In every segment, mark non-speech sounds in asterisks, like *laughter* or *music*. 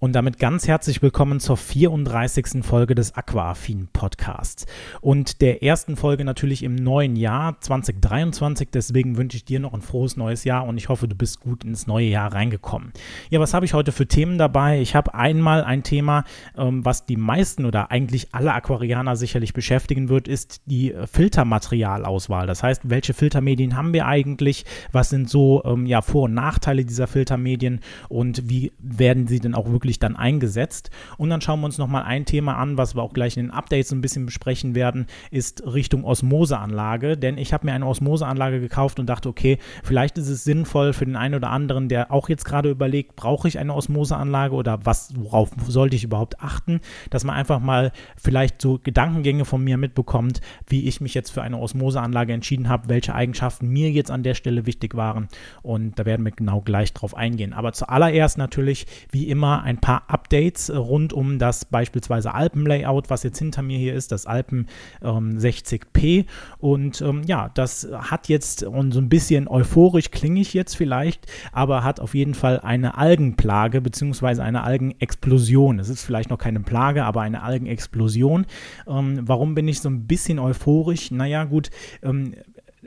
Und damit ganz herzlich willkommen zur 34. Folge des Aquafin Podcasts. Und der ersten Folge natürlich im neuen Jahr 2023. Deswegen wünsche ich dir noch ein frohes neues Jahr und ich hoffe, du bist gut ins neue Jahr reingekommen. Ja, was habe ich heute für Themen dabei? Ich habe einmal ein Thema, ähm, was die meisten oder eigentlich alle Aquarianer sicherlich beschäftigen wird, ist die Filtermaterialauswahl. Das heißt, welche Filtermedien haben wir eigentlich? Was sind so ähm, ja, Vor- und Nachteile dieser Filtermedien und wie werden sie denn auch wirklich wirklich dann eingesetzt. Und dann schauen wir uns nochmal ein Thema an, was wir auch gleich in den Updates ein bisschen besprechen werden, ist Richtung Osmoseanlage. Denn ich habe mir eine Osmoseanlage gekauft und dachte, okay, vielleicht ist es sinnvoll für den einen oder anderen, der auch jetzt gerade überlegt, brauche ich eine Osmoseanlage oder was, worauf sollte ich überhaupt achten, dass man einfach mal vielleicht so Gedankengänge von mir mitbekommt, wie ich mich jetzt für eine Osmoseanlage entschieden habe, welche Eigenschaften mir jetzt an der Stelle wichtig waren. Und da werden wir genau gleich drauf eingehen. Aber zuallererst natürlich, wie immer, ein paar Updates rund um das beispielsweise Alpen-Layout, was jetzt hinter mir hier ist, das Alpen ähm, 60p. Und ähm, ja, das hat jetzt, und so ein bisschen euphorisch klinge ich jetzt vielleicht, aber hat auf jeden Fall eine Algenplage bzw. eine Algenexplosion. Es ist vielleicht noch keine Plage, aber eine Algenexplosion. Ähm, warum bin ich so ein bisschen euphorisch? Naja, gut, ähm,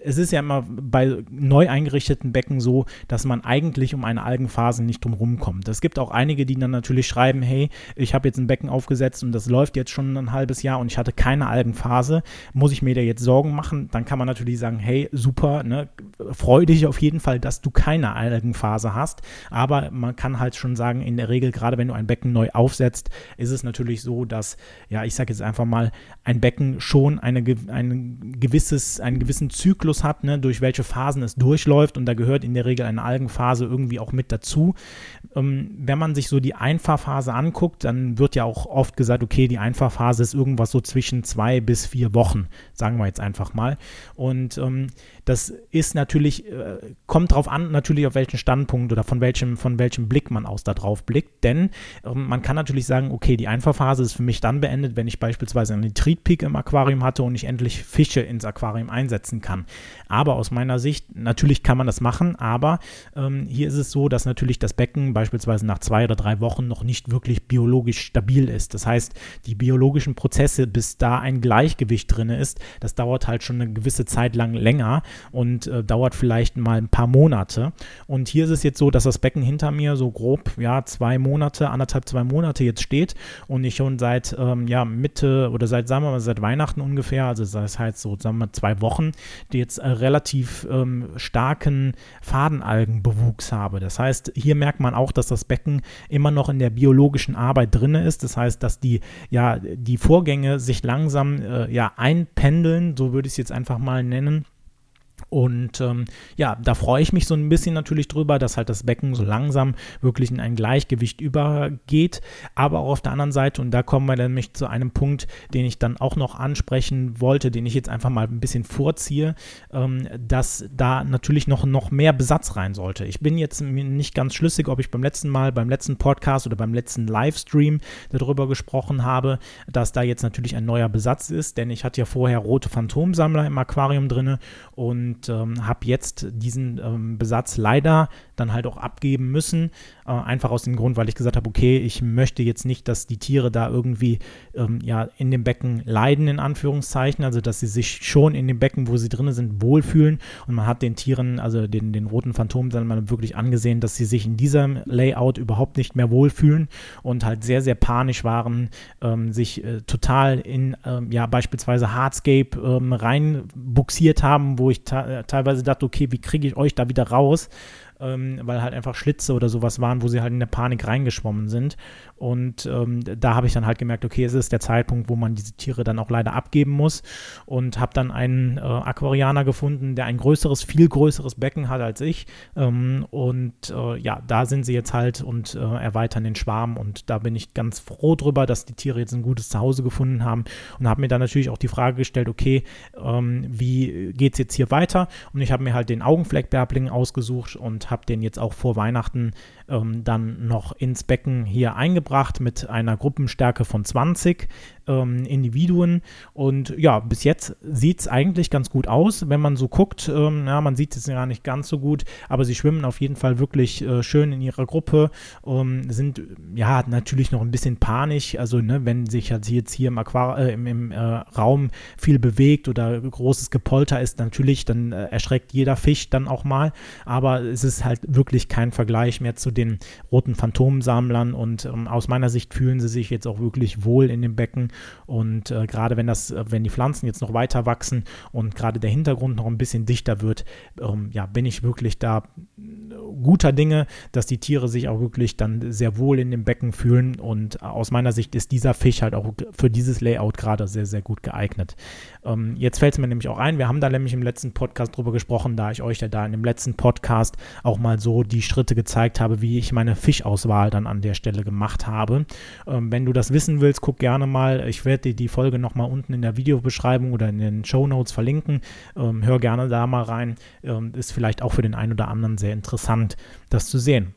es ist ja immer bei neu eingerichteten Becken so, dass man eigentlich um eine Algenphase nicht drum kommt. Es gibt auch einige, die dann natürlich schreiben, hey, ich habe jetzt ein Becken aufgesetzt und das läuft jetzt schon ein halbes Jahr und ich hatte keine Algenphase. Muss ich mir da jetzt Sorgen machen? Dann kann man natürlich sagen, hey, super, ne? freu dich auf jeden Fall, dass du keine Algenphase hast. Aber man kann halt schon sagen, in der Regel, gerade wenn du ein Becken neu aufsetzt, ist es natürlich so, dass, ja, ich sage jetzt einfach mal, ein Becken schon eine, ein gewisses, einen gewissen Zyklus Zyklus hat, ne, durch welche Phasen es durchläuft und da gehört in der Regel eine Algenphase irgendwie auch mit dazu. Ähm, wenn man sich so die Einfahrphase anguckt, dann wird ja auch oft gesagt, okay, die Einfahrphase ist irgendwas so zwischen zwei bis vier Wochen, sagen wir jetzt einfach mal. Und ähm, das ist natürlich, äh, kommt drauf an, natürlich auf welchen Standpunkt oder von welchem, von welchem Blick man aus da drauf blickt, denn ähm, man kann natürlich sagen, okay, die Einfahrphase ist für mich dann beendet, wenn ich beispielsweise einen Nitritpeak im Aquarium hatte und ich endlich Fische ins Aquarium einsetzen kann. Aber aus meiner Sicht, natürlich kann man das machen, aber ähm, hier ist es so, dass natürlich das Becken beispielsweise nach zwei oder drei Wochen noch nicht wirklich biologisch stabil ist. Das heißt, die biologischen Prozesse, bis da ein Gleichgewicht drin ist, das dauert halt schon eine gewisse Zeit lang länger und äh, dauert vielleicht mal ein paar Monate. Und hier ist es jetzt so, dass das Becken hinter mir so grob, ja, zwei Monate, anderthalb, zwei Monate jetzt steht und ich schon seit, ähm, ja, Mitte oder seit, sagen wir mal, seit Weihnachten ungefähr, also das heißt so, sagen wir mal, zwei Wochen, die jetzt äh, relativ ähm, starken Fadenalgenbewuchs habe. Das heißt, hier merkt man auch, dass das Becken immer noch in der biologischen Arbeit drin ist. Das heißt, dass die, ja, die Vorgänge sich langsam äh, ja, einpendeln, so würde ich es jetzt einfach mal nennen. Und ähm, ja, da freue ich mich so ein bisschen natürlich drüber, dass halt das Becken so langsam wirklich in ein Gleichgewicht übergeht. Aber auch auf der anderen Seite, und da kommen wir nämlich zu einem Punkt, den ich dann auch noch ansprechen wollte, den ich jetzt einfach mal ein bisschen vorziehe, ähm, dass da natürlich noch, noch mehr Besatz rein sollte. Ich bin jetzt nicht ganz schlüssig, ob ich beim letzten Mal, beim letzten Podcast oder beim letzten Livestream darüber gesprochen habe, dass da jetzt natürlich ein neuer Besatz ist, denn ich hatte ja vorher rote Phantomsammler im Aquarium drin und und ähm, habe jetzt diesen ähm, Besatz leider dann halt auch abgeben müssen. Äh, einfach aus dem Grund, weil ich gesagt habe, okay, ich möchte jetzt nicht, dass die Tiere da irgendwie ähm, ja in dem Becken leiden, in Anführungszeichen, also dass sie sich schon in dem Becken, wo sie drin sind, wohlfühlen. Und man hat den Tieren, also den, den roten Phantomen, dann mal wirklich angesehen, dass sie sich in diesem Layout überhaupt nicht mehr wohlfühlen und halt sehr, sehr panisch waren, ähm, sich äh, total in ähm, ja beispielsweise Hardscape ähm, reinbuxiert haben, wo ich teilweise dachte, okay, wie kriege ich euch da wieder raus? Ähm, weil halt einfach Schlitze oder sowas waren, wo sie halt in der Panik reingeschwommen sind. Und ähm, da habe ich dann halt gemerkt, okay, es ist der Zeitpunkt, wo man diese Tiere dann auch leider abgeben muss. Und habe dann einen äh, Aquarianer gefunden, der ein größeres, viel größeres Becken hat als ich. Ähm, und äh, ja, da sind sie jetzt halt und äh, erweitern den Schwarm. Und da bin ich ganz froh drüber, dass die Tiere jetzt ein gutes Zuhause gefunden haben. Und habe mir dann natürlich auch die Frage gestellt, okay, ähm, wie geht es jetzt hier weiter? Und ich habe mir halt den Augenfleckbärbling ausgesucht und habe den jetzt auch vor Weihnachten ähm, dann noch ins Becken hier eingebracht mit einer Gruppenstärke von 20. ähm, Individuen. Und ja, bis jetzt sieht es eigentlich ganz gut aus, wenn man so guckt. Ähm, ja, man sieht es ja nicht ganz so gut, aber sie schwimmen auf jeden Fall wirklich äh, schön in ihrer Gruppe, ähm, sind ja natürlich noch ein bisschen panisch. Also, ne, wenn sich jetzt hier im, Aquar äh, im, im äh, Raum viel bewegt oder großes Gepolter ist, natürlich, dann äh, erschreckt jeder Fisch dann auch mal. Aber es ist halt wirklich kein Vergleich mehr zu den roten Phantomsammlern und ähm, aus meiner Sicht fühlen sie sich jetzt auch wirklich wohl in dem Becken und äh, gerade wenn das, äh, wenn die Pflanzen jetzt noch weiter wachsen und gerade der Hintergrund noch ein bisschen dichter wird, ähm, ja, bin ich wirklich da äh, guter Dinge, dass die Tiere sich auch wirklich dann sehr wohl in dem Becken fühlen und aus meiner Sicht ist dieser Fisch halt auch für dieses Layout gerade sehr, sehr gut geeignet. Ähm, jetzt fällt es mir nämlich auch ein, wir haben da nämlich im letzten Podcast drüber gesprochen, da ich euch ja da in dem letzten Podcast auch mal so die Schritte gezeigt habe, wie ich meine Fischauswahl dann an der Stelle gemacht habe. Ähm, wenn du das wissen willst, guck gerne mal. Ich werde dir die Folge nochmal unten in der Videobeschreibung oder in den Show Notes verlinken. Ähm, hör gerne da mal rein. Ähm, ist vielleicht auch für den einen oder anderen sehr interessant, das zu sehen.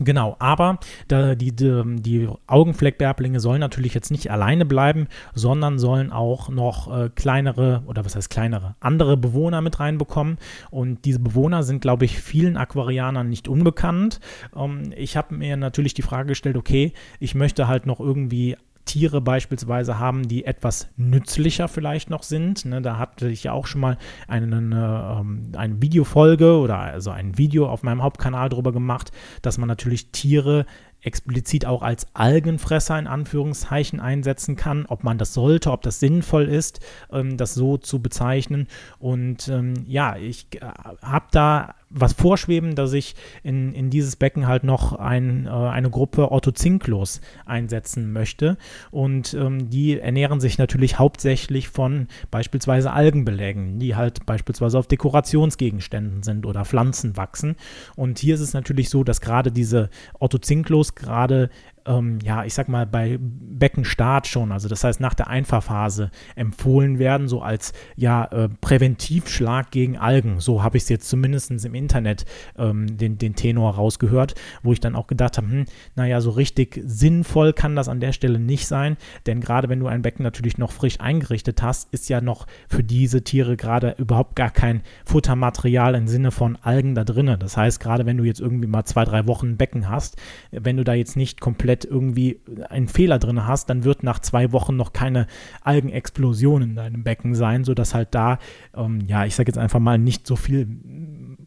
Genau, aber die, die, die Augenfleckbärblinge sollen natürlich jetzt nicht alleine bleiben, sondern sollen auch noch äh, kleinere oder was heißt kleinere, andere Bewohner mit reinbekommen. Und diese Bewohner sind, glaube ich, vielen Aquarianern nicht unbekannt. Ähm, ich habe mir natürlich die Frage gestellt, okay, ich möchte halt noch irgendwie Tiere beispielsweise haben, die etwas nützlicher vielleicht noch sind. Ne, da hatte ich ja auch schon mal eine, eine, ähm, eine Videofolge oder also ein Video auf meinem Hauptkanal darüber gemacht, dass man natürlich Tiere explizit auch als Algenfresser in Anführungszeichen einsetzen kann, ob man das sollte, ob das sinnvoll ist, ähm, das so zu bezeichnen. Und ähm, ja, ich äh, habe da was vorschweben, dass ich in, in dieses Becken halt noch ein, äh, eine Gruppe Orthozinklos einsetzen möchte. Und ähm, die ernähren sich natürlich hauptsächlich von beispielsweise Algenbelägen, die halt beispielsweise auf Dekorationsgegenständen sind oder Pflanzen wachsen. Und hier ist es natürlich so, dass gerade diese Orthozinklos gerade ähm, ja, ich sag mal, bei Beckenstart schon, also das heißt nach der Einfahrphase empfohlen werden, so als ja äh, Präventivschlag gegen Algen. So habe ich es jetzt zumindest im Internet ähm, den, den Tenor rausgehört, wo ich dann auch gedacht habe, hm, naja, so richtig sinnvoll kann das an der Stelle nicht sein, denn gerade wenn du ein Becken natürlich noch frisch eingerichtet hast, ist ja noch für diese Tiere gerade überhaupt gar kein Futtermaterial im Sinne von Algen da drinnen. Das heißt, gerade wenn du jetzt irgendwie mal zwei, drei Wochen ein Becken hast, wenn du da jetzt nicht komplett komplett irgendwie einen Fehler drin hast, dann wird nach zwei Wochen noch keine Algenexplosion in deinem Becken sein, sodass halt da, ähm, ja, ich sage jetzt einfach mal, nicht so viel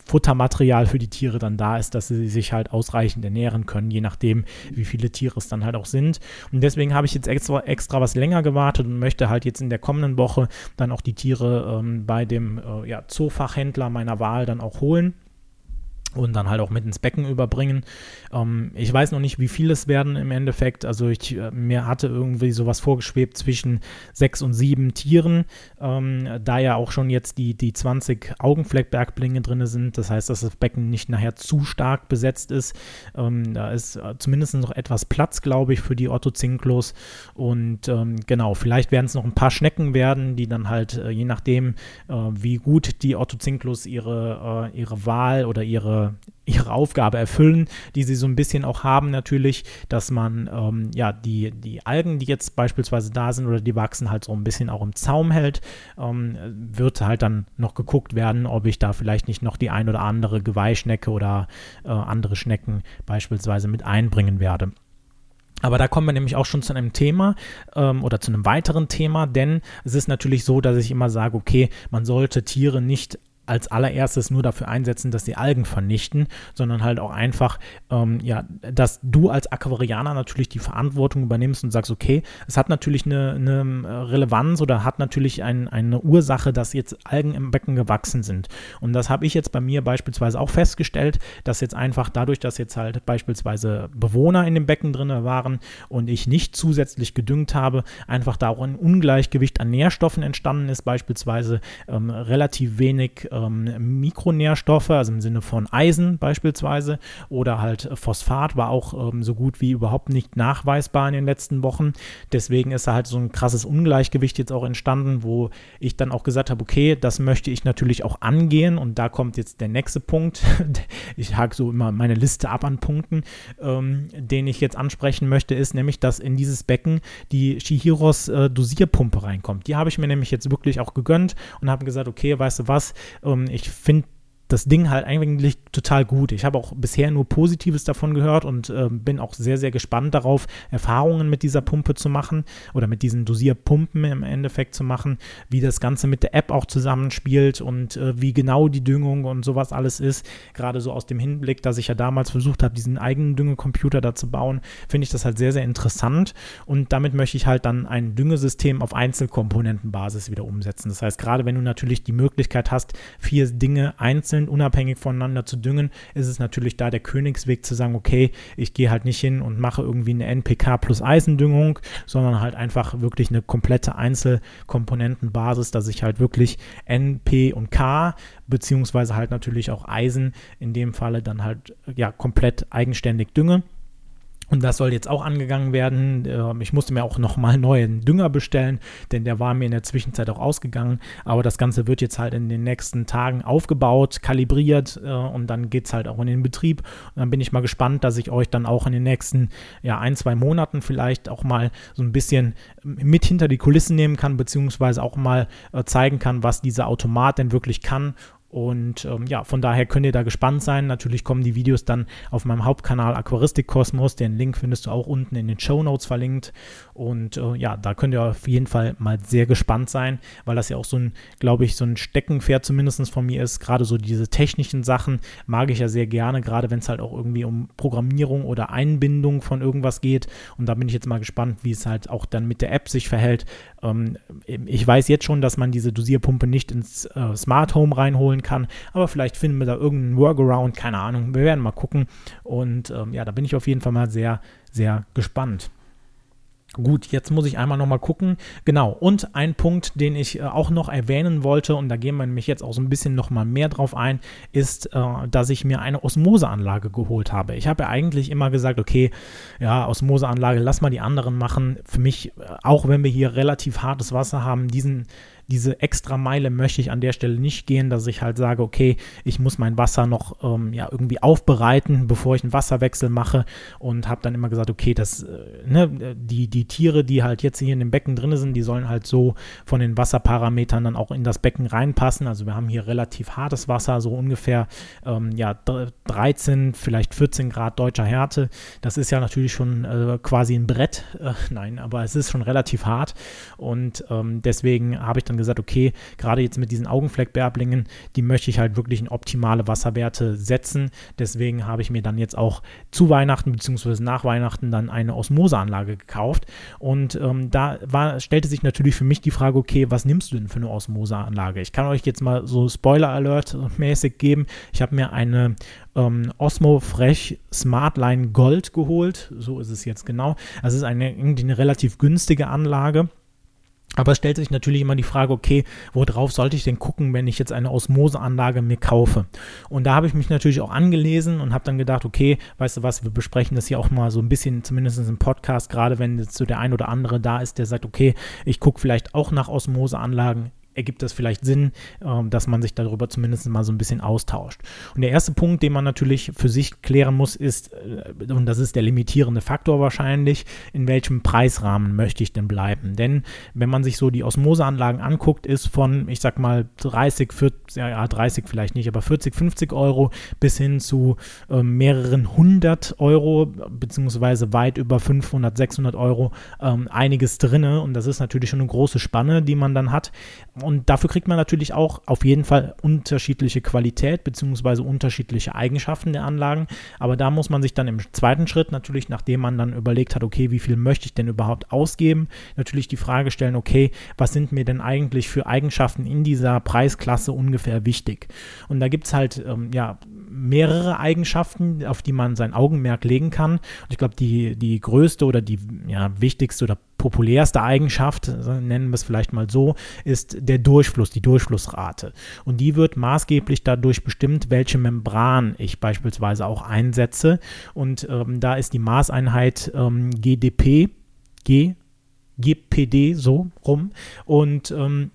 Futtermaterial für die Tiere dann da ist, dass sie sich halt ausreichend ernähren können, je nachdem, wie viele Tiere es dann halt auch sind. Und deswegen habe ich jetzt extra, extra was länger gewartet und möchte halt jetzt in der kommenden Woche dann auch die Tiere ähm, bei dem äh, ja, Zoofachhändler meiner Wahl dann auch holen und dann halt auch mit ins Becken überbringen. Ähm, ich weiß noch nicht, wie viele es werden im Endeffekt. Also ich, äh, mir hatte irgendwie sowas vorgeschwebt zwischen sechs und sieben Tieren, ähm, da ja auch schon jetzt die, die 20 Augenfleckbergblinge drin sind. Das heißt, dass das Becken nicht nachher zu stark besetzt ist. Ähm, da ist äh, zumindest noch etwas Platz, glaube ich, für die Ottozinklos. Und ähm, genau, vielleicht werden es noch ein paar Schnecken werden, die dann halt, äh, je nachdem, äh, wie gut die Ottozinklos ihre, äh, ihre Wahl oder ihre ihre, Aufgabe erfüllen, die sie so ein bisschen auch haben natürlich, dass man ähm, ja die, die Algen, die jetzt beispielsweise da sind oder die wachsen, halt so ein bisschen auch im Zaum hält, ähm, wird halt dann noch geguckt werden, ob ich da vielleicht nicht noch die ein oder andere Geweihschnecke oder äh, andere Schnecken beispielsweise mit einbringen werde. Aber da kommen wir nämlich auch schon zu einem Thema ähm, oder zu einem weiteren Thema, denn es ist natürlich so, dass ich immer sage, okay, man sollte Tiere nicht als allererstes nur dafür einsetzen, dass die Algen vernichten, sondern halt auch einfach, ähm, ja, dass du als Aquarianer natürlich die Verantwortung übernimmst und sagst, okay, es hat natürlich eine, eine Relevanz oder hat natürlich ein, eine Ursache, dass jetzt Algen im Becken gewachsen sind. Und das habe ich jetzt bei mir beispielsweise auch festgestellt, dass jetzt einfach dadurch, dass jetzt halt beispielsweise Bewohner in dem Becken drin waren und ich nicht zusätzlich gedüngt habe, einfach da auch ein Ungleichgewicht an Nährstoffen entstanden ist, beispielsweise ähm, relativ wenig ähm, Mikronährstoffe, also im Sinne von Eisen beispielsweise oder halt Phosphat war auch ähm, so gut wie überhaupt nicht nachweisbar in den letzten Wochen. Deswegen ist da halt so ein krasses Ungleichgewicht jetzt auch entstanden, wo ich dann auch gesagt habe, okay, das möchte ich natürlich auch angehen und da kommt jetzt der nächste Punkt. *laughs* ich hake so immer meine Liste ab an Punkten, ähm, den ich jetzt ansprechen möchte, ist nämlich, dass in dieses Becken die Shihiros äh, Dosierpumpe reinkommt. Die habe ich mir nämlich jetzt wirklich auch gegönnt und habe gesagt, okay, weißt du was, ich finde das Ding halt eigentlich total gut. Ich habe auch bisher nur Positives davon gehört und äh, bin auch sehr, sehr gespannt darauf, Erfahrungen mit dieser Pumpe zu machen oder mit diesen Dosierpumpen im Endeffekt zu machen, wie das Ganze mit der App auch zusammenspielt und äh, wie genau die Düngung und sowas alles ist. Gerade so aus dem Hinblick, dass ich ja damals versucht habe, diesen eigenen Düngecomputer da zu bauen, finde ich das halt sehr, sehr interessant und damit möchte ich halt dann ein Düngesystem auf Einzelkomponentenbasis wieder umsetzen. Das heißt, gerade wenn du natürlich die Möglichkeit hast, vier Dinge einzeln einzeln unabhängig voneinander zu düngen, ist es natürlich da der Königsweg zu sagen, okay, ich gehe halt nicht hin und mache irgendwie eine NPK plus Eisendüngung, sondern halt einfach wirklich eine komplette Einzelkomponentenbasis, dass ich halt wirklich NP und K beziehungsweise halt natürlich auch Eisen in dem Falle dann halt ja komplett eigenständig dünge. Und das soll jetzt auch angegangen werden. Ähm, ich musste mir auch nochmal neuen Dünger bestellen, denn der war mir in der Zwischenzeit auch ausgegangen. Aber das Ganze wird jetzt halt in den nächsten Tagen aufgebaut, kalibriert äh, und dann geht es halt auch in den Betrieb. Und dann bin ich mal gespannt, dass ich euch dann auch in den nächsten ja, ein, zwei Monaten vielleicht auch mal so ein bisschen mit hinter die Kulissen nehmen kann, beziehungsweise auch mal äh, zeigen kann, was dieser Automat denn wirklich kann und ähm, ja, von daher könnt ihr da gespannt sein. Natürlich kommen die Videos dann auf meinem Hauptkanal Aquaristik Kosmos. Den Link findest du auch unten in den Show Notes verlinkt. Und äh, ja, da könnt ihr auf jeden Fall mal sehr gespannt sein, weil das ja auch so ein, glaube ich, so ein Steckenpferd zumindest von mir ist. Gerade so diese technischen Sachen mag ich ja sehr gerne, gerade wenn es halt auch irgendwie um Programmierung oder Einbindung von irgendwas geht. Und da bin ich jetzt mal gespannt, wie es halt auch dann mit der App sich verhält. Ähm, ich weiß jetzt schon, dass man diese Dosierpumpe nicht ins äh, Smart Home reinholen holen kann. Aber vielleicht finden wir da irgendeinen Workaround, keine Ahnung. Wir werden mal gucken. Und ähm, ja, da bin ich auf jeden Fall mal sehr, sehr gespannt. Gut, jetzt muss ich einmal nochmal gucken. Genau, und ein Punkt, den ich äh, auch noch erwähnen wollte, und da gehen wir nämlich jetzt auch so ein bisschen nochmal mehr drauf ein, ist, äh, dass ich mir eine Osmoseanlage geholt habe. Ich habe ja eigentlich immer gesagt, okay, ja, Osmoseanlage, lass mal die anderen machen. Für mich, äh, auch wenn wir hier relativ hartes Wasser haben, diesen diese extra Meile möchte ich an der Stelle nicht gehen, dass ich halt sage, okay, ich muss mein Wasser noch ähm, ja, irgendwie aufbereiten, bevor ich einen Wasserwechsel mache und habe dann immer gesagt, okay, das, äh, ne, die, die Tiere, die halt jetzt hier in dem Becken drin sind, die sollen halt so von den Wasserparametern dann auch in das Becken reinpassen. Also wir haben hier relativ hartes Wasser, so ungefähr ähm, ja, 13, vielleicht 14 Grad deutscher Härte. Das ist ja natürlich schon äh, quasi ein Brett. Äh, *laughs* nein, aber es ist schon relativ hart und ähm, deswegen habe ich dann gesagt, okay, gerade jetzt mit diesen Augenfleckbärblingen, die möchte ich halt wirklich in optimale Wasserwerte setzen. Deswegen habe ich mir dann jetzt auch zu Weihnachten bzw. nach Weihnachten dann eine Osmoseanlage gekauft. Und ähm, da war, stellte sich natürlich für mich die Frage, okay, was nimmst du denn für eine Osmoseanlage? Ich kann euch jetzt mal so Spoiler-Alert mäßig geben. Ich habe mir eine ähm, Osmo Fresh Smartline Gold geholt. So ist es jetzt genau. Das ist eine, eine relativ günstige Anlage. Aber es stellt sich natürlich immer die Frage, okay, worauf sollte ich denn gucken, wenn ich jetzt eine Osmoseanlage mir kaufe? Und da habe ich mich natürlich auch angelesen und habe dann gedacht, okay, weißt du was, wir besprechen das hier auch mal so ein bisschen, zumindest im Podcast, gerade wenn jetzt so der ein oder andere da ist, der sagt, okay, ich gucke vielleicht auch nach Osmoseanlagen ergibt das vielleicht Sinn, äh, dass man sich darüber zumindest mal so ein bisschen austauscht. Und der erste Punkt, den man natürlich für sich klären muss, ist, äh, und das ist der limitierende Faktor wahrscheinlich, in welchem Preisrahmen möchte ich denn bleiben? Denn wenn man sich so die Osmoseanlagen anguckt, ist von, ich sag mal, 30, 40, ja, 30 vielleicht nicht, aber 40, 50 Euro bis hin zu äh, mehreren hundert Euro, beziehungsweise weit über 500, 600 Euro ähm, einiges drinne. Und das ist natürlich schon eine große Spanne, die man dann hat und dafür kriegt man natürlich auch auf jeden Fall unterschiedliche Qualität bzw. unterschiedliche Eigenschaften der Anlagen. Aber da muss man sich dann im zweiten Schritt natürlich, nachdem man dann überlegt hat, okay, wie viel möchte ich denn überhaupt ausgeben, natürlich die Frage stellen, okay, was sind mir denn eigentlich für Eigenschaften in dieser Preisklasse ungefähr wichtig? Und da gibt es halt ähm, ja mehrere Eigenschaften, auf die man sein Augenmerk legen kann. Und ich glaube, die, die größte oder die ja, wichtigste oder populärste Eigenschaft, nennen wir es vielleicht mal so, ist der Durchfluss, die Durchflussrate. Und die wird maßgeblich dadurch bestimmt, welche Membran ich beispielsweise auch einsetze. Und ähm, da ist die Maßeinheit ähm, GDP, G, GPD so rum. Und ähm,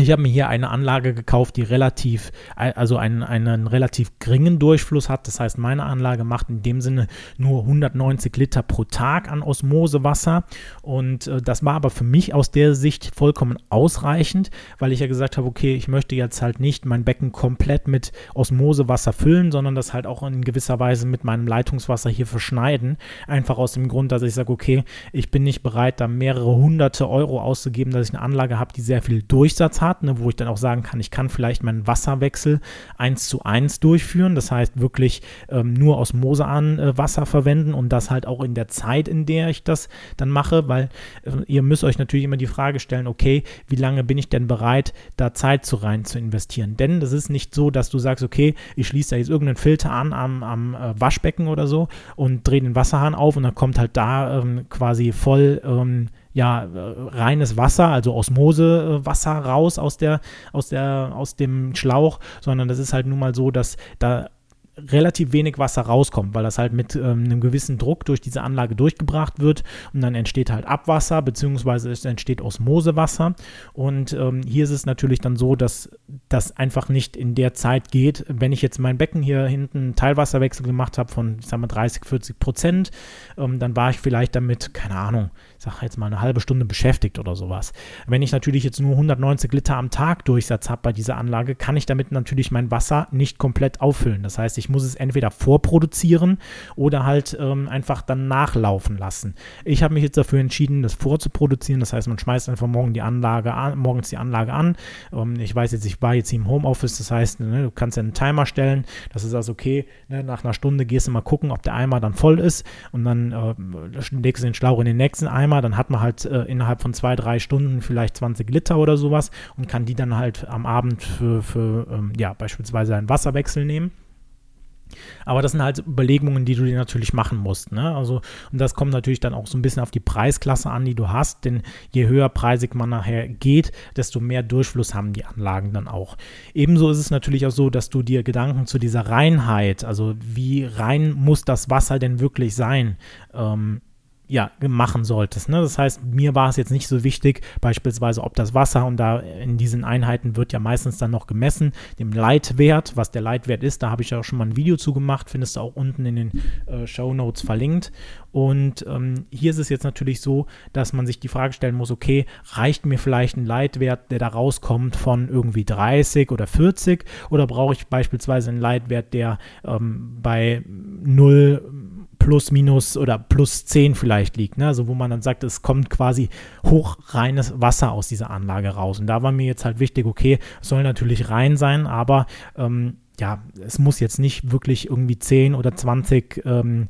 ich habe mir hier eine Anlage gekauft, die relativ, also einen, einen relativ geringen Durchfluss hat. Das heißt, meine Anlage macht in dem Sinne nur 190 Liter pro Tag an Osmosewasser. Und äh, das war aber für mich aus der Sicht vollkommen ausreichend, weil ich ja gesagt habe, okay, ich möchte jetzt halt nicht mein Becken komplett mit Osmosewasser füllen, sondern das halt auch in gewisser Weise mit meinem Leitungswasser hier verschneiden. Einfach aus dem Grund, dass ich sage, okay, ich bin nicht bereit, da mehrere hunderte Euro auszugeben, dass ich eine Anlage habe, die sehr viel Durchsatz hat hat, ne, wo ich dann auch sagen kann, ich kann vielleicht meinen Wasserwechsel eins zu eins durchführen. Das heißt wirklich ähm, nur Osmose an äh, Wasser verwenden und das halt auch in der Zeit, in der ich das dann mache, weil äh, ihr müsst euch natürlich immer die Frage stellen, okay, wie lange bin ich denn bereit, da Zeit zu rein zu investieren? Denn das ist nicht so, dass du sagst, okay, ich schließe da jetzt irgendeinen Filter an am, am äh, Waschbecken oder so und drehe den Wasserhahn auf und dann kommt halt da ähm, quasi voll ähm, ja, äh, reines Wasser, also Osmosewasser raus aus der, aus der, aus dem Schlauch, sondern das ist halt nun mal so, dass da relativ wenig Wasser rauskommt, weil das halt mit ähm, einem gewissen Druck durch diese Anlage durchgebracht wird und dann entsteht halt Abwasser beziehungsweise es entsteht Osmosewasser. Und ähm, hier ist es natürlich dann so, dass das einfach nicht in der Zeit geht, wenn ich jetzt mein Becken hier hinten Teilwasserwechsel gemacht habe von, ich sag mal 30, 40 Prozent, ähm, dann war ich vielleicht damit, keine Ahnung, sag jetzt mal eine halbe Stunde beschäftigt oder sowas. Wenn ich natürlich jetzt nur 190 Liter am Tag Durchsatz habe bei dieser Anlage, kann ich damit natürlich mein Wasser nicht komplett auffüllen. Das heißt, ich ich muss es entweder vorproduzieren oder halt ähm, einfach dann nachlaufen lassen. Ich habe mich jetzt dafür entschieden, das vorzuproduzieren. Das heißt, man schmeißt einfach morgen die Anlage an, morgens die Anlage an. Ähm, ich weiß jetzt, ich war jetzt hier im Homeoffice, das heißt, ne, du kannst ja einen Timer stellen. Das ist also okay. Ne, nach einer Stunde gehst du mal gucken, ob der Eimer dann voll ist und dann äh, legst du den Schlauch in den nächsten Eimer. Dann hat man halt äh, innerhalb von zwei, drei Stunden vielleicht 20 Liter oder sowas und kann die dann halt am Abend für, für ähm, ja, beispielsweise einen Wasserwechsel nehmen. Aber das sind halt Überlegungen, die du dir natürlich machen musst. Ne? Also, und das kommt natürlich dann auch so ein bisschen auf die Preisklasse an, die du hast, denn je höher preisig man nachher geht, desto mehr Durchfluss haben die Anlagen dann auch. Ebenso ist es natürlich auch so, dass du dir Gedanken zu dieser Reinheit, also wie rein muss das Wasser denn wirklich sein, ähm, ja, machen solltest. Ne? Das heißt, mir war es jetzt nicht so wichtig, beispielsweise, ob das Wasser, und da in diesen Einheiten wird ja meistens dann noch gemessen, dem Leitwert, was der Leitwert ist, da habe ich ja auch schon mal ein Video zu gemacht, findest du auch unten in den äh, Show Notes verlinkt. Und ähm, hier ist es jetzt natürlich so, dass man sich die Frage stellen muss, okay, reicht mir vielleicht ein Leitwert, der da rauskommt von irgendwie 30 oder 40 oder brauche ich beispielsweise einen Leitwert, der ähm, bei 0 plus, minus oder plus 10 vielleicht liegt. Ne? Also wo man dann sagt, es kommt quasi hochreines Wasser aus dieser Anlage raus. Und da war mir jetzt halt wichtig, okay, es soll natürlich rein sein, aber ähm, ja, es muss jetzt nicht wirklich irgendwie 10 oder 20 ähm,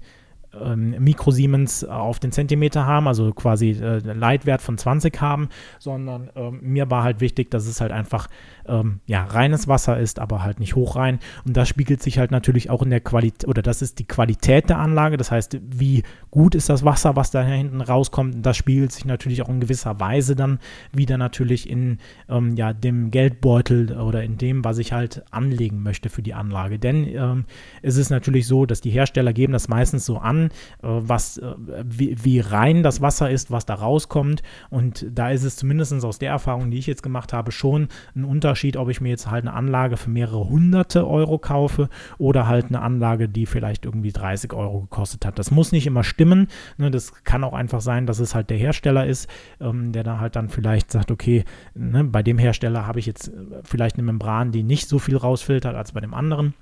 ähm, Mikrosiemens auf den Zentimeter haben, also quasi äh, Leitwert von 20 haben, sondern ähm, mir war halt wichtig, dass es halt einfach ähm, ja, reines Wasser ist, aber halt nicht hochrein. Und das spiegelt sich halt natürlich auch in der Qualität, oder das ist die Qualität der Anlage, das heißt, wie gut ist das Wasser, was da hinten rauskommt. Und das spiegelt sich natürlich auch in gewisser Weise dann wieder natürlich in ähm, ja, dem Geldbeutel oder in dem, was ich halt anlegen möchte für die Anlage. Denn ähm, es ist natürlich so, dass die Hersteller geben das meistens so an, äh, was, äh, wie, wie, rein das Wasser ist, was da rauskommt. Und da ist es zumindest aus der Erfahrung, die ich jetzt gemacht habe, schon ein Unterschied, ob ich mir jetzt halt eine Anlage für mehrere hunderte Euro kaufe oder halt eine Anlage, die vielleicht irgendwie 30 Euro gekostet hat. Das muss nicht immer stimmen. Ne? Das kann auch einfach sein, dass es halt der Hersteller ist, ähm, der da halt dann vielleicht sagt, okay, ne, bei dem Hersteller habe ich jetzt äh, vielleicht eine Membran, die nicht so viel rausfiltert als bei dem anderen.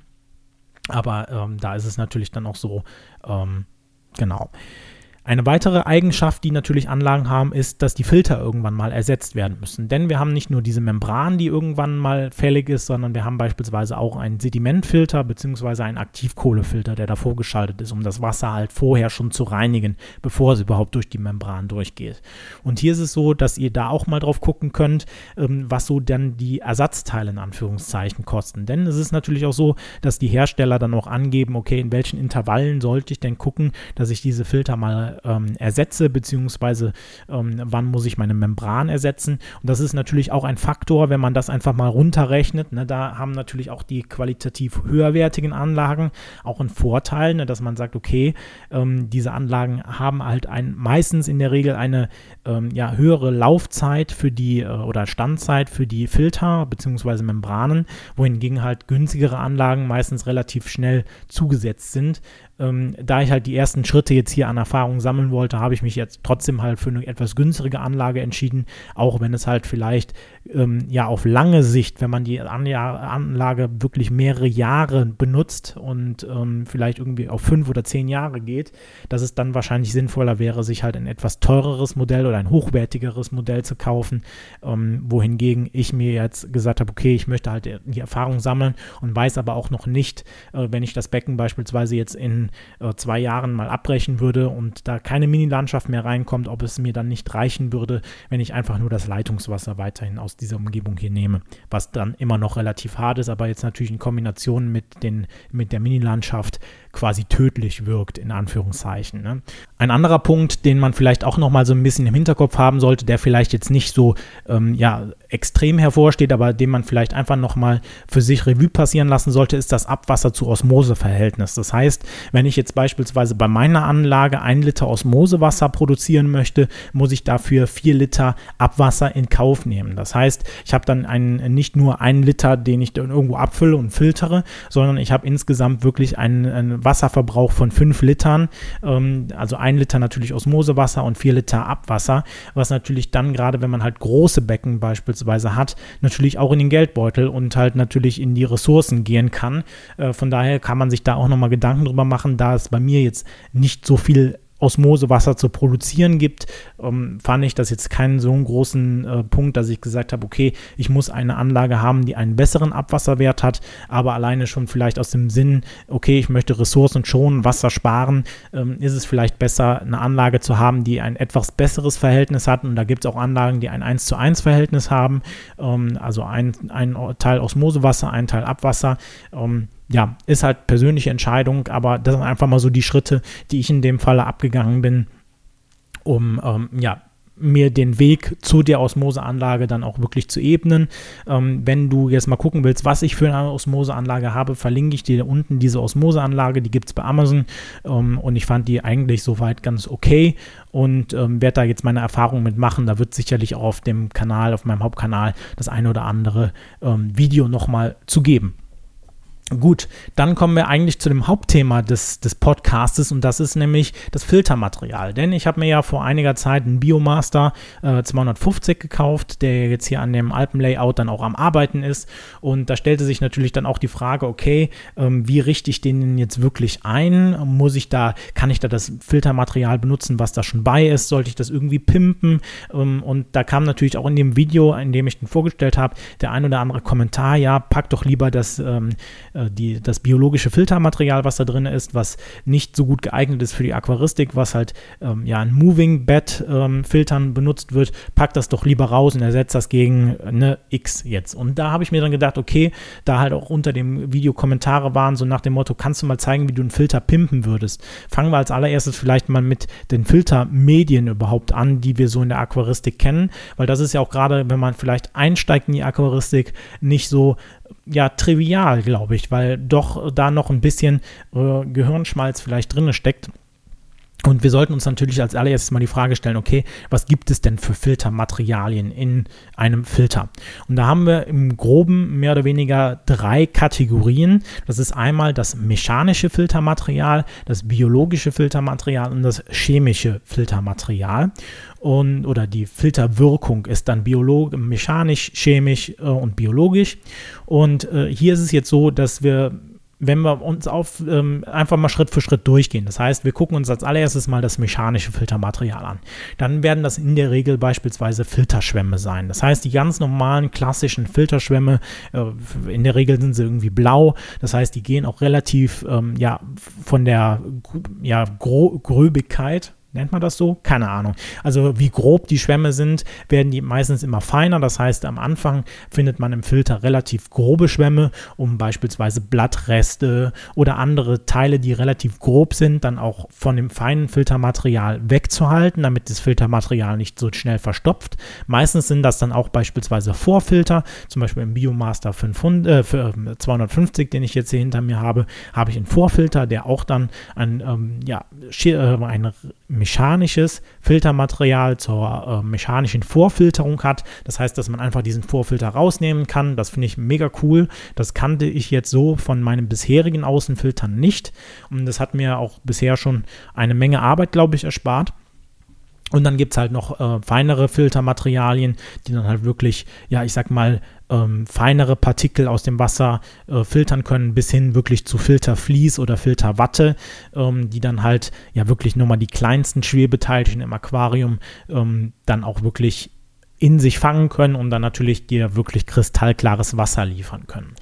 Aber ähm, da ist es natürlich dann auch so, ähm, genau. Eine weitere Eigenschaft, die natürlich Anlagen haben, ist, dass die Filter irgendwann mal ersetzt werden müssen. Denn wir haben nicht nur diese Membran, die irgendwann mal fällig ist, sondern wir haben beispielsweise auch einen Sedimentfilter bzw. einen Aktivkohlefilter, der davor geschaltet ist, um das Wasser halt vorher schon zu reinigen, bevor es überhaupt durch die Membran durchgeht. Und hier ist es so, dass ihr da auch mal drauf gucken könnt, ähm, was so dann die Ersatzteile in Anführungszeichen kosten. Denn es ist natürlich auch so, dass die Hersteller dann auch angeben, okay, in welchen Intervallen sollte ich denn gucken, dass ich diese Filter mal Ähm, ersetze, beziehungsweise ähm, wann muss ich meine Membran ersetzen. Und das ist natürlich auch ein Faktor, wenn man das einfach mal runterrechnet. Ne, da haben natürlich auch die qualitativ höherwertigen Anlagen auch einen Vorteil, ne, dass man sagt, okay, ähm, diese Anlagen haben halt ein, meistens in der Regel eine ähm, ja, höhere Laufzeit für die äh, oder Standzeit für die Filter bzw. Membranen, wohingegen halt günstigere Anlagen meistens relativ schnell zugesetzt sind. Ähm, da ich halt die ersten Schritte jetzt hier an Erfahrung sammeln wollte, habe ich mich jetzt trotzdem halt für eine etwas günstigere Anlage entschieden, auch wenn es halt vielleicht ähm, ja auf lange Sicht, wenn man die Anlage wirklich mehrere Jahre benutzt und ähm, vielleicht irgendwie auf fünf oder zehn Jahre geht, dass es dann wahrscheinlich sinnvoller wäre, sich halt ein etwas teureres Modell oder ein hochwertigeres Modell zu kaufen, ähm, wohingegen ich mir jetzt gesagt habe, okay, ich möchte halt die Erfahrung sammeln und weiß aber auch noch nicht, äh, wenn ich das Becken beispielsweise jetzt in äh, zwei Jahren mal abbrechen würde und da keine Mini-Landschaft mehr reinkommt, ob es mir dann nicht reichen würde, wenn ich einfach nur das Leitungswasser weiterhin aus dieser Umgebung hier nehme, was dann immer noch relativ hart ist, aber jetzt natürlich in Kombination mit, den, mit der Mini-Landschaft quasi tödlich wirkt, in Anführungszeichen. Ne? Ein anderer Punkt, den man vielleicht auch noch mal so ein bisschen im Hinterkopf haben sollte, der vielleicht jetzt nicht so ähm, ja, extrem hervorsteht, aber den man vielleicht einfach noch mal für sich Revue passieren lassen sollte, ist das Abwasser zu Osmose-Verhältnis. Das heißt, wenn ich jetzt beispielsweise bei meiner Anlage ein Liter Osmosewasser produzieren möchte, muss ich dafür vier Liter Abwasser in Kauf nehmen. Das heißt, ich habe dann einen, nicht nur einen Liter, den ich irgendwo abfülle und filtere, sondern ich habe insgesamt wirklich einen, einen Wasserverbrauch von 5 Litern, ähm, also 1 Liter natürlich Osmosewasser und 4 Liter Abwasser, was natürlich dann gerade, wenn man halt große Becken beispielsweise hat, natürlich auch in den Geldbeutel und halt natürlich in die Ressourcen gehen kann. Äh, von daher kann man sich da auch nochmal Gedanken drüber machen, da es bei mir jetzt nicht so viel Osmosewasser zu produzieren gibt, ähm, fand ich das jetzt keinen so großen äh, Punkt, dass ich gesagt habe, okay, ich muss eine Anlage haben, die einen besseren Abwasserwert hat, aber alleine schon vielleicht aus dem Sinn, okay, ich möchte Ressourcen schonen, Wasser sparen, ähm, ist es vielleicht besser, eine Anlage zu haben, die ein etwas besseres Verhältnis hat. Und da gibt es auch Anlagen, die ein 1 zu 1 Verhältnis haben, ähm, also ein, ein Teil Osmosewasser, ein Teil Abwasser. Ähm, ja, ist halt persönliche Entscheidung, aber das sind einfach mal so die Schritte, die ich in dem Falle abgegangen bin, um ähm, ja, mir den Weg zu der Osmoseanlage dann auch wirklich zu ebnen. Ähm, wenn du jetzt mal gucken willst, was ich für eine Osmoseanlage habe, verlinke ich dir unten diese Osmoseanlage, die gibt es bei Amazon ähm, und ich fand die eigentlich soweit ganz okay und ähm, werde da jetzt meine Erfahrungen mitmachen. Da wird sicherlich auch auf dem Kanal, auf meinem Hauptkanal, das eine oder andere ähm, Video nochmal zu geben. Gut, dann kommen wir eigentlich zu dem Hauptthema des, des Podcastes und das ist nämlich das Filtermaterial. Denn ich habe mir ja vor einiger Zeit einen Biomaster äh, 250 gekauft, der jetzt hier an dem Alpenlayout dann auch am Arbeiten ist. Und da stellte sich natürlich dann auch die Frage, okay, ähm, wie richte ich den jetzt wirklich ein? Muss ich da, kann ich da das Filtermaterial benutzen, was da schon bei ist? Sollte ich das irgendwie pimpen? Ähm, und da kam natürlich auch in dem Video, in dem ich den vorgestellt habe, der ein oder andere Kommentar, ja, pack doch lieber das ähm, äh, die, das biologische Filtermaterial, was da drin ist, was nicht so gut geeignet ist für die Aquaristik, was halt ähm, ja in Moving Bed ähm, Filtern benutzt wird, packt das doch lieber raus und ersetzt das gegen eine X jetzt. Und da habe ich mir dann gedacht, okay, da halt auch unter dem Video Kommentare waren, so nach dem Motto, kannst du mal zeigen, wie du einen Filter pimpen würdest? Fangen wir als allererstes vielleicht mal mit den Filtermedien überhaupt an, die wir so in der Aquaristik kennen, weil das ist ja auch gerade, wenn man vielleicht einsteigt in die Aquaristik, nicht so ja, trivial, glaube ich, weil doch da noch ein bisschen äh, Gehirnschmalz vielleicht drin steckt. Und wir sollten uns natürlich als allererstes mal die Frage stellen, okay, was gibt es denn für Filtermaterialien in einem Filter? Und da haben wir im groben mehr oder weniger drei Kategorien. Das ist einmal das mechanische Filtermaterial, das biologische Filtermaterial und das chemische Filtermaterial und oder die Filterwirkung ist dann biologisch, mechanisch, chemisch äh, und biologisch. Und äh, hier ist es jetzt so, dass wir wenn wir uns auf ähm, einfach mal Schritt für Schritt durchgehen. Das heißt, wir gucken uns als allererstes mal das mechanische Filtermaterial an. Dann werden das in der Regel beispielsweise Filterschwämme sein. Das heißt, die ganz normalen klassischen Filterschwämme, äh, in der Regel sind sie irgendwie blau. Das heißt, die gehen auch relativ ähm, ja von der ja, Gröbigkeit nennt man das so? Keine Ahnung. Also wie grob die Schwämme sind, werden die meistens immer feiner. Das heißt, am Anfang findet man im Filter relativ grobe Schwämme, um beispielsweise Blattreste oder andere Teile, die relativ grob sind, dann auch von dem feinen Filtermaterial wegzuhalten, damit das Filtermaterial nicht so schnell verstopft. Meistens sind das dann auch beispielsweise Vorfilter, zum Beispiel im Biomaster 500, äh, 250, den ich jetzt hier hinter mir habe, habe ich einen Vorfilter, der auch dann ein, ähm, ja, äh, ein mechanisches Filtermaterial zur äh, mechanischen Vorfilterung hat. Das heißt, dass man einfach diesen Vorfilter rausnehmen kann. Das finde ich mega cool. Das kannte ich jetzt so von meinen bisherigen Außenfiltern nicht. Und das hat mir auch bisher schon eine Menge Arbeit, glaube ich, erspart. Und dann gibt es halt noch äh, feinere Filtermaterialien, die dann halt wirklich, ja, ich sag mal, ähm, feinere Partikel aus dem Wasser äh, filtern können, bis hin wirklich zu Filtervlies oder Filterwatte, ähm, die dann halt ja wirklich nur mal die kleinsten Schwebeteilchen im Aquarium ähm, dann auch wirklich in sich fangen können und dann natürlich dir wirklich kristallklares Wasser liefern können.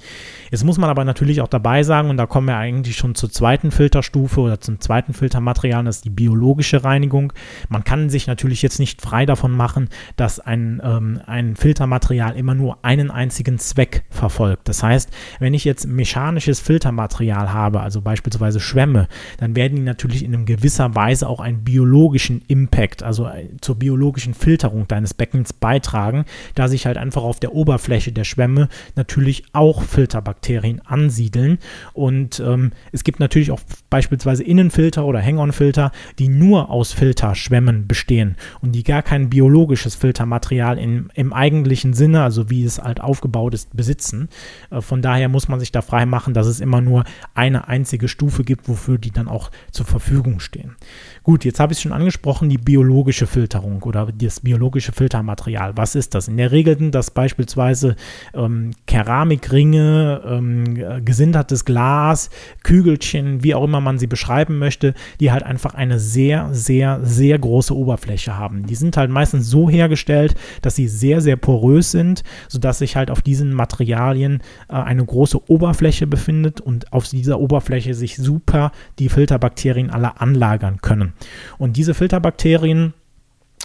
Jetzt muss man aber natürlich auch dabei sagen, und da kommen wir eigentlich schon zur zweiten Filterstufe oder zum zweiten Filtermaterial, das ist die biologische Reinigung. Man kann sich natürlich jetzt nicht frei davon machen, dass ein, ähm, ein Filtermaterial immer nur einen einzigen Zweck verfolgt. Das heißt, wenn ich jetzt mechanisches Filtermaterial habe, also beispielsweise Schwämme, dann werden die natürlich in einem gewisser Weise auch einen biologischen Impact, also äh, zur biologischen Filterung deines Beckens beitragen, da sich halt einfach auf der Oberfläche der Schwämme natürlich auch Filterbakterien Bakterien ansiedeln. Und ähm, es gibt natürlich auch beispielsweise Innenfilter oder Hang-on-Filter, die nur aus Filterschwämmen bestehen und die gar kein biologisches Filtermaterial in, im eigentlichen Sinne, also wie es halt aufgebaut ist, besitzen. Äh, von daher muss man sich da frei machen, dass es immer nur eine einzige Stufe gibt, wofür die dann auch zur Verfügung stehen. Gut, jetzt habe ich es schon angesprochen, die biologische Filterung oder das biologische Filtermaterial. Was ist das? In der Regel sind das beispielsweise ähm, Keramikringe, ähm, gesintertes Glas, Kügelchen, wie auch immer man sie beschreiben möchte, die halt einfach eine sehr, sehr, sehr große Oberfläche haben. Die sind halt meistens so hergestellt, dass sie sehr, sehr porös sind, sodass sich halt auf diesen Materialien äh, eine große Oberfläche befindet und auf dieser Oberfläche sich super die Filterbakterien alle anlagern können. Und diese Filterbakterien,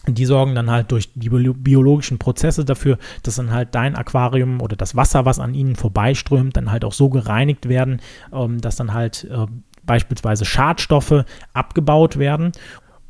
die sorgen dann halt durch die biologischen Prozesse dafür, dass dann halt dein Aquarium oder das Wasser, was an ihnen vorbeiströmt, dann halt auch so gereinigt werden, ähm, dass dann halt äh, beispielsweise Schadstoffe abgebaut werden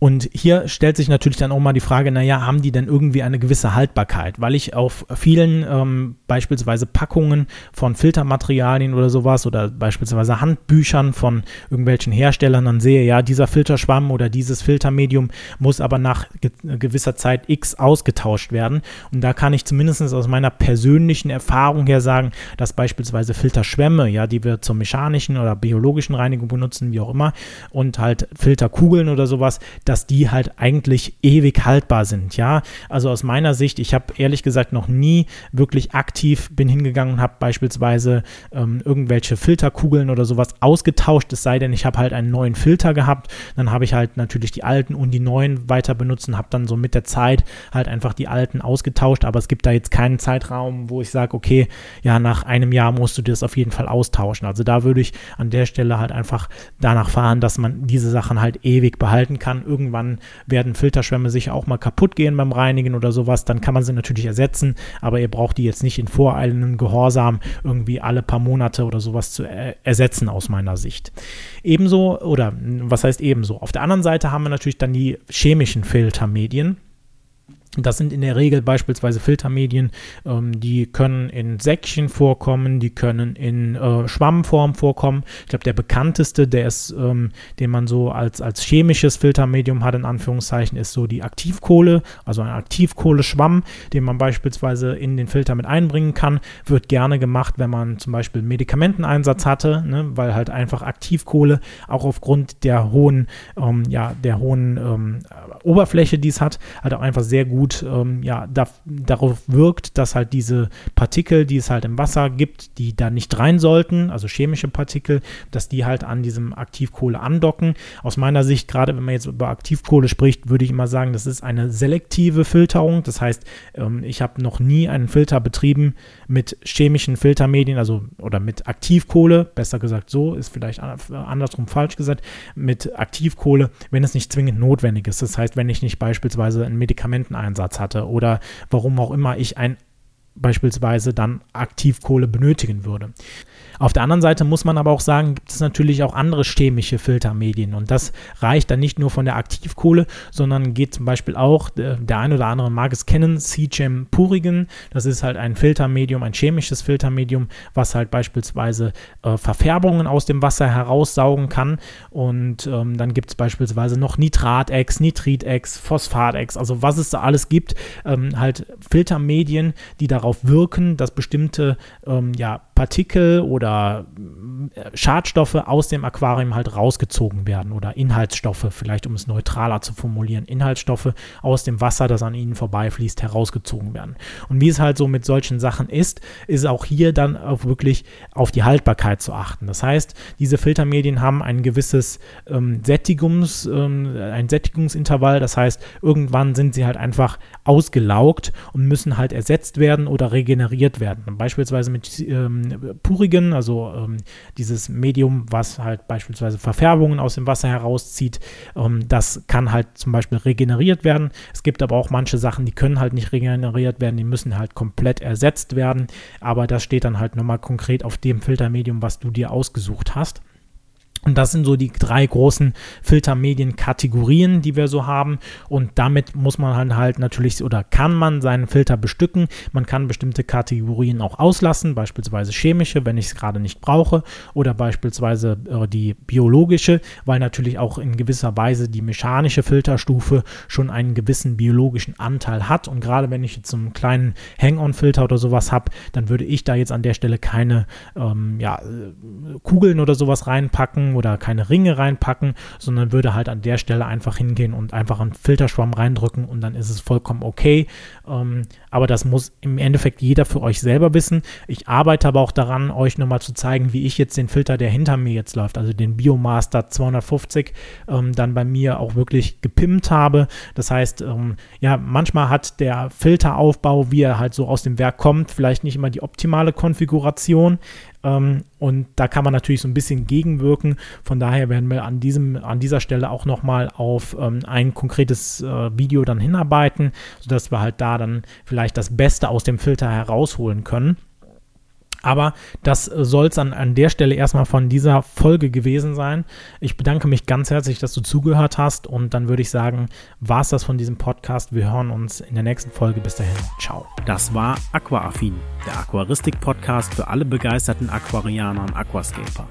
und hier stellt sich natürlich dann auch mal die Frage, naja, haben die denn irgendwie eine gewisse Haltbarkeit? Weil ich auf vielen ähm, beispielsweise Packungen von Filtermaterialien oder sowas oder beispielsweise Handbüchern von irgendwelchen Herstellern dann sehe, ja, dieser Filterschwamm oder dieses Filtermedium muss aber nach ge gewisser Zeit X ausgetauscht werden. Und da kann ich zumindest aus meiner persönlichen Erfahrung her sagen, dass beispielsweise Filterschwämme, ja, die wir zur mechanischen oder biologischen Reinigung benutzen, wie auch immer, und halt Filterkugeln oder sowas, dass die halt eigentlich ewig haltbar sind. Ja, also aus meiner Sicht, ich habe ehrlich gesagt noch nie wirklich aktiv bin hingegangen und habe beispielsweise ähm, irgendwelche Filterkugeln oder sowas ausgetauscht, es sei denn, ich habe halt einen neuen Filter gehabt, dann habe ich halt natürlich die alten und die neuen weiter benutzt und habe dann so mit der Zeit halt einfach die alten ausgetauscht, aber es gibt da jetzt keinen Zeitraum, wo ich sage, okay, ja, nach einem Jahr musst du das auf jeden Fall austauschen. Also da würde ich an der Stelle halt einfach danach fahren, dass man diese Sachen halt ewig behalten kann. Irgend irgendwann werden Filterschwämme sicher auch mal kaputt gehen beim Reinigen oder sowas, dann kann man sie natürlich ersetzen, aber ihr braucht die jetzt nicht in voreilendem Gehorsam irgendwie alle paar Monate oder sowas zu er ersetzen aus meiner Sicht. Ebenso, oder was heißt ebenso? Auf der anderen Seite haben wir natürlich dann die chemischen Filtermedien. Das sind in der Regel beispielsweise Filtermedien, ähm, die können in Säckchen vorkommen, die können in äh, Schwammform vorkommen. Ich glaube, der bekannteste, der ist, ähm, den man so als, als chemisches Filtermedium hat, in Anführungszeichen, ist so die Aktivkohle, also ein Aktivkohleschwamm, den man beispielsweise in den Filter mit einbringen kann. Wird gerne gemacht, wenn man zum Beispiel Medikamenteneinsatz hatte, ne, weil halt einfach Aktivkohle auch aufgrund der hohen, ähm, ja, der hohen ähm, Oberfläche, die es hat, halt auch einfach sehr gut gut ähm, ja, da, darauf wirkt, dass halt diese Partikel, die es halt im Wasser gibt, die da nicht rein sollten, also chemische Partikel, dass die halt an diesem Aktivkohle andocken. Aus meiner Sicht, gerade wenn man jetzt über Aktivkohle spricht, würde ich immer sagen, das ist eine selektive Filterung. Das heißt, ähm, ich habe noch nie einen Filter betrieben mit chemischen Filtermedien, also oder mit Aktivkohle, besser gesagt so, ist vielleicht andersrum falsch gesagt, mit Aktivkohle, wenn es nicht zwingend notwendig ist. Das heißt, wenn ich nicht beispielsweise einen Medikamenteneinsatz hatte oder warum auch immer ich ein beispielsweise dann Aktivkohle benötigen würde. Auf der anderen Seite muss man aber auch sagen, gibt es natürlich auch andere chemische Filtermedien. Und das reicht dann nicht nur von der Aktivkohle, sondern geht zum Beispiel auch, äh, der ein oder andere mag es kennen, CGEM Purigen, das ist halt ein Filtermedium, ein chemisches Filtermedium, was halt beispielsweise äh, Verfärbungen aus dem Wasser heraussaugen kann. Und ähm, dann gibt es beispielsweise noch Nitratex, Nitritex, Phosphatex, also was es da alles gibt, ähm, halt Filtermedien, die darauf wirken, dass bestimmte ähm, ja, Partikel oder äh, Schadstoffe aus dem Aquarium halt rausgezogen werden oder Inhaltsstoffe, vielleicht um es neutraler zu formulieren, Inhaltsstoffe aus dem Wasser, das an ihnen vorbeifließt, herausgezogen werden. Und wie es halt so mit solchen Sachen ist, ist auch hier dann auch wirklich auf die Haltbarkeit zu achten. Das heißt, diese Filtermedien haben ein gewisses ähm, Sättigungs, ähm, ein Sättigungsintervall, das heißt, irgendwann sind sie halt einfach ausgelaugt und müssen halt ersetzt werden oder regeneriert werden. Beispielsweise mit ähm, Purigen, also ähm, dieses Medium, was halt beispielsweise Verfärbungen aus dem Wasser herauszieht, ähm, das kann halt zum Beispiel regeneriert werden. Es gibt aber auch manche Sachen, die können halt nicht regeneriert werden, die müssen halt komplett ersetzt werden. Aber das steht dann halt nochmal konkret auf dem Filtermedium, was du dir ausgesucht hast. Und das sind so die drei großen Filtermedienkategorien, die wir so haben. Und damit muss man halt, halt natürlich oder kann man seinen Filter bestücken. Man kann bestimmte Kategorien auch auslassen, beispielsweise chemische, wenn ich es gerade nicht brauche, oder beispielsweise äh, die biologische, weil natürlich auch in gewisser Weise die mechanische Filterstufe schon einen gewissen biologischen Anteil hat. Und gerade wenn ich jetzt so einen kleinen Hang-on-Filter oder sowas habe, dann würde ich da jetzt an der Stelle keine ähm, ja, äh, Kugeln oder sowas reinpacken oder keine Ringe reinpacken, sondern würde halt an der Stelle einfach hingehen und einfach einen Filterschwamm reindrücken und dann ist es vollkommen okay. Ähm, aber das muss im Endeffekt jeder für euch selber wissen. Ich arbeite aber auch daran, euch nochmal zu zeigen, wie ich jetzt den Filter, der hinter mir jetzt läuft, also den Biomaster 250, ähm, dann bei mir auch wirklich gepimpt habe. Das heißt, ähm, ja, manchmal hat der Filteraufbau, wie er halt so aus dem Werk kommt, vielleicht nicht immer die optimale Konfiguration. Ähm, und da kann man natürlich so ein bisschen gegenwirken. Von daher werden wir an, diesem, an dieser Stelle auch nochmal auf ähm, ein konkretes äh, Video dann hinarbeiten, sodass wir halt da dann vielleicht das Beste aus dem Filter herausholen können. Aber das soll es an, an der Stelle erstmal von dieser Folge gewesen sein. Ich bedanke mich ganz herzlich, dass du zugehört hast und dann würde ich sagen, war es das von diesem Podcast. Wir hören uns in der nächsten Folge. Bis dahin, ciao. Das war Aquaaffin, der Aquaristik-Podcast für alle begeisterten Aquarianer und Aquascaper.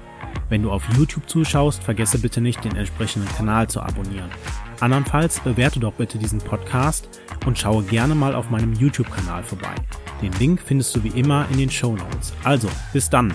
Wenn du auf YouTube zuschaust, vergesse bitte nicht, den entsprechenden Kanal zu abonnieren. Andernfalls bewerte doch bitte diesen Podcast und schaue gerne mal auf meinem YouTube-Kanal vorbei. Den Link findest du wie immer in den Show Notes. Also, bis dann!